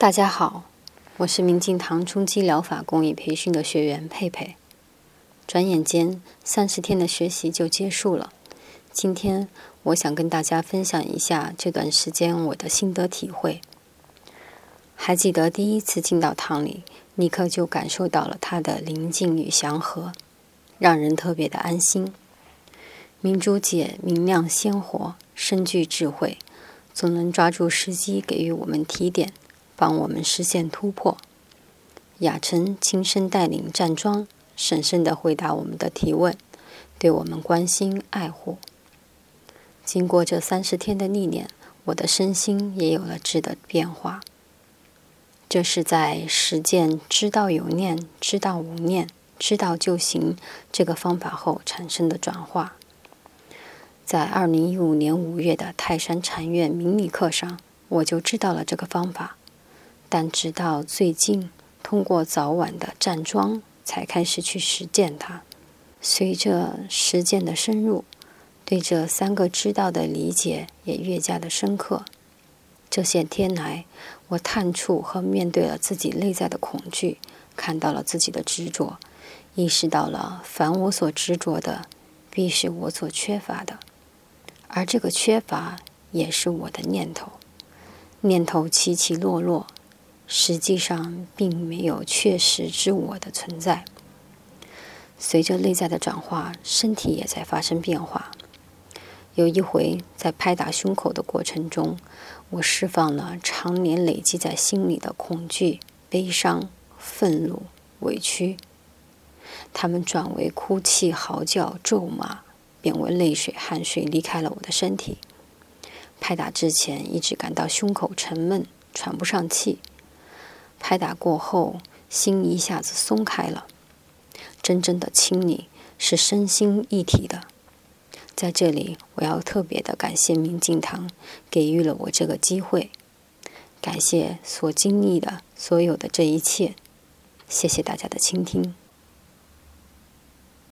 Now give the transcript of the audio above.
大家好，我是明镜堂冲击疗法公益培训的学员佩佩。转眼间，三十天的学习就结束了。今天，我想跟大家分享一下这段时间我的心得体会。还记得第一次进到堂里，立刻就感受到了它的宁静与祥和，让人特别的安心。明珠姐明亮鲜活，深具智慧，总能抓住时机给予我们提点。帮我们实现突破。雅晨亲身带领站桩，审慎地回答我们的提问，对我们关心爱护。经过这三十天的历练，我的身心也有了质的变化。这是在实践“知道有念，知道无念，知道就行”这个方法后产生的转化。在二零一五年五月的泰山禅院明理课上，我就知道了这个方法。但直到最近，通过早晚的站桩，才开始去实践它。随着实践的深入，对这三个知道的理解也越加的深刻。这些天来，我探触和面对了自己内在的恐惧，看到了自己的执着，意识到了凡我所执着的，必是我所缺乏的，而这个缺乏也是我的念头。念头起起落落。实际上并没有确实之我的存在。随着内在的转化，身体也在发生变化。有一回在拍打胸口的过程中，我释放了常年累积在心里的恐惧、悲伤、愤怒、委屈，他们转为哭泣、嚎叫、咒骂，变为泪水、汗水离开了我的身体。拍打之前一直感到胸口沉闷，喘不上气。拍打过后，心一下子松开了。真正的清理是身心一体的。在这里，我要特别的感谢明镜堂给予了我这个机会，感谢所经历的所有的这一切。谢谢大家的倾听。